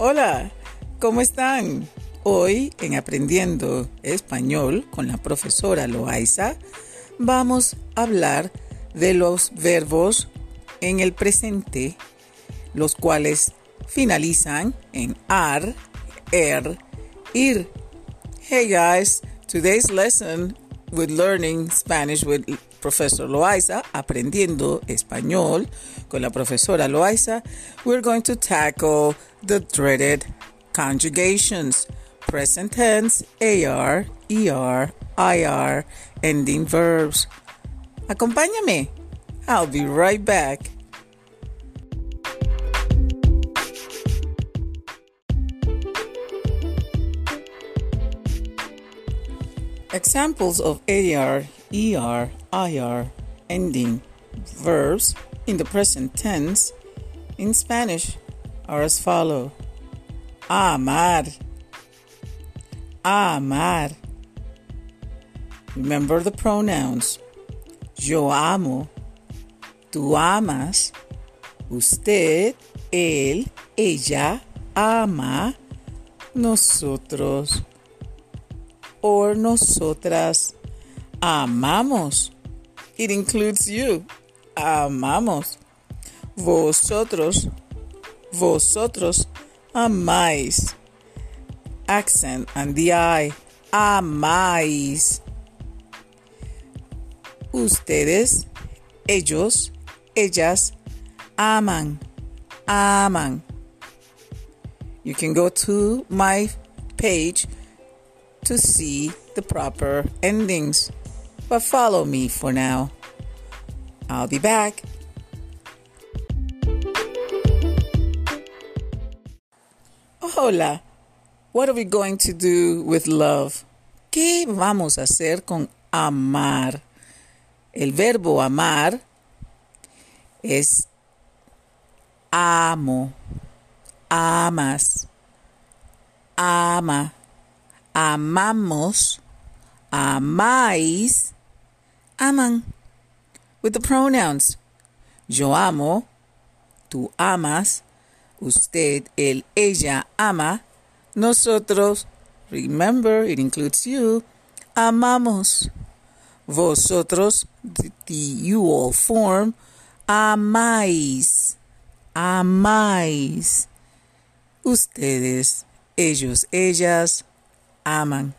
Hola, ¿cómo están? Hoy en Aprendiendo Español con la profesora Loaiza vamos a hablar de los verbos en el presente, los cuales finalizan en ar, er, ir. Hey guys, today's lesson with learning Spanish with Professor Loaiza, aprendiendo español con la profesora Loaiza, we're going to tackle the dreaded conjugations present tense, AR, ER, IR, ending verbs. Acompáñame. I'll be right back. Examples of AR, ER, IR ending verbs in the present tense in Spanish are as follow. Amar. Amar. Remember the pronouns. Yo amo. Tú amas. Usted, él, ella ama. Nosotros or nosotras amamos. It includes you. Amamos. Vosotros, vosotros amáis. Accent and the I. Amáis. Ustedes, ellos, ellas aman. Aman. You can go to my page to see the proper endings. But follow me for now. I'll be back. Hola, what are we going to do with love? ¿Qué vamos a hacer con amar? El verbo amar es amo, amas, ama amamos, amáis, aman. With the pronouns. Yo amo, tú amas, usted, él, ella ama, nosotros, remember, it includes you, amamos. Vosotros, the, the you all form, amáis, amáis. Ustedes, ellos, ellas, aman.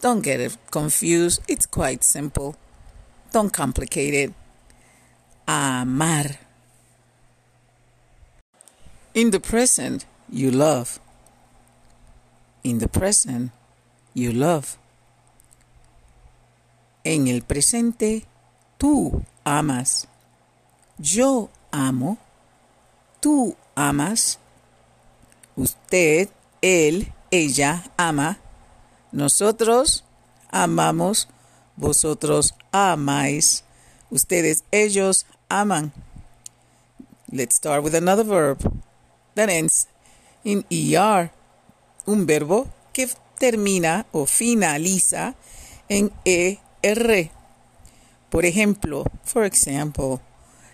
Don't get it confused. It's quite simple. Don't complicate it. Amar. In the present, you love. In the present, you love. En el presente, tú amas. Yo amo. Tú amas. Usted, él, ella ama, nosotros amamos, vosotros amáis, ustedes, ellos aman. Let's start with another verb that ends in ER, un verbo que termina o finaliza en ER. Por ejemplo, for example,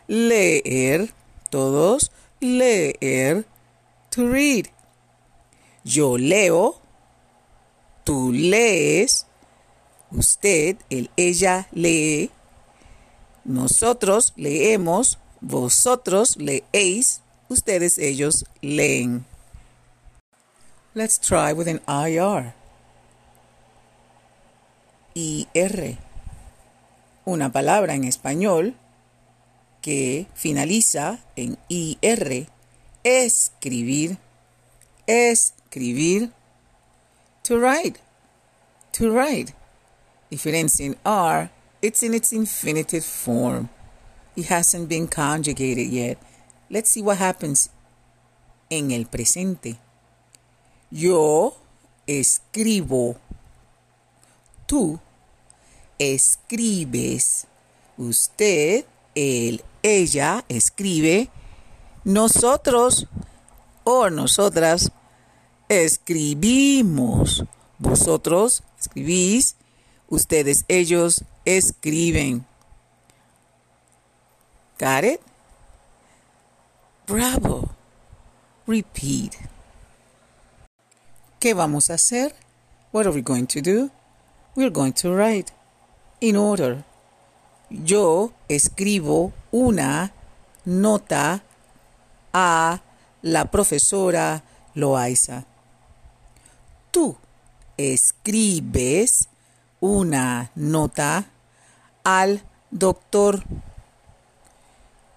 leer, todos, leer, to read. Yo leo, tú lees, usted, el, ella lee, nosotros leemos, vosotros leéis, ustedes, ellos leen. Let's try with an IR. IR. Una palabra en español que finaliza en IR. Escribir. Es escribir. To write. To write. If it ends in R, it's in its infinitive form. It hasn't been conjugated yet. Let's see what happens en el presente. Yo escribo. Tú escribes. Usted, él, ella escribe. Nosotros o nosotras escribimos. Vosotros escribís, ustedes, ellos escriben. Got it? Bravo. repeat. ¿Qué vamos a hacer? What are we going to do? We're going to write in order. Yo escribo una nota a la profesora Loaiza. Tú escribes una nota al doctor.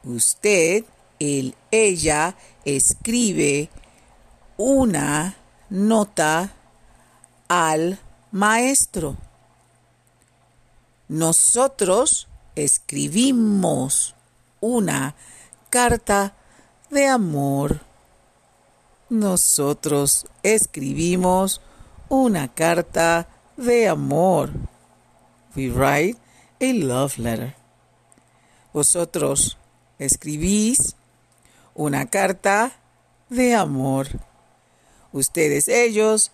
Usted, él, ella escribe una nota al maestro. Nosotros escribimos una carta de amor. Nosotros escribimos una carta de amor. We write a love letter. Vosotros escribís una carta de amor. Ustedes, ellos,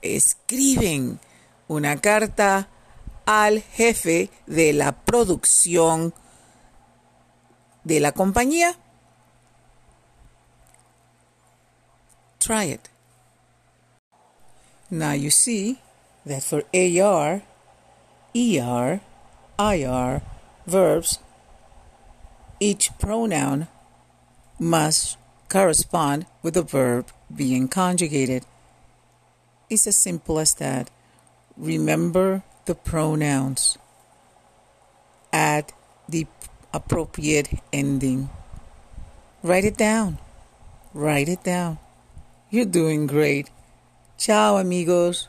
escriben una carta al jefe de la producción de la compañía. Try it. Now you see that for AR, ER, IR verbs, each pronoun must correspond with the verb being conjugated. It's as simple as that. Remember the pronouns. Add the appropriate ending. Write it down. Write it down. You're doing great. Ciao, amigos.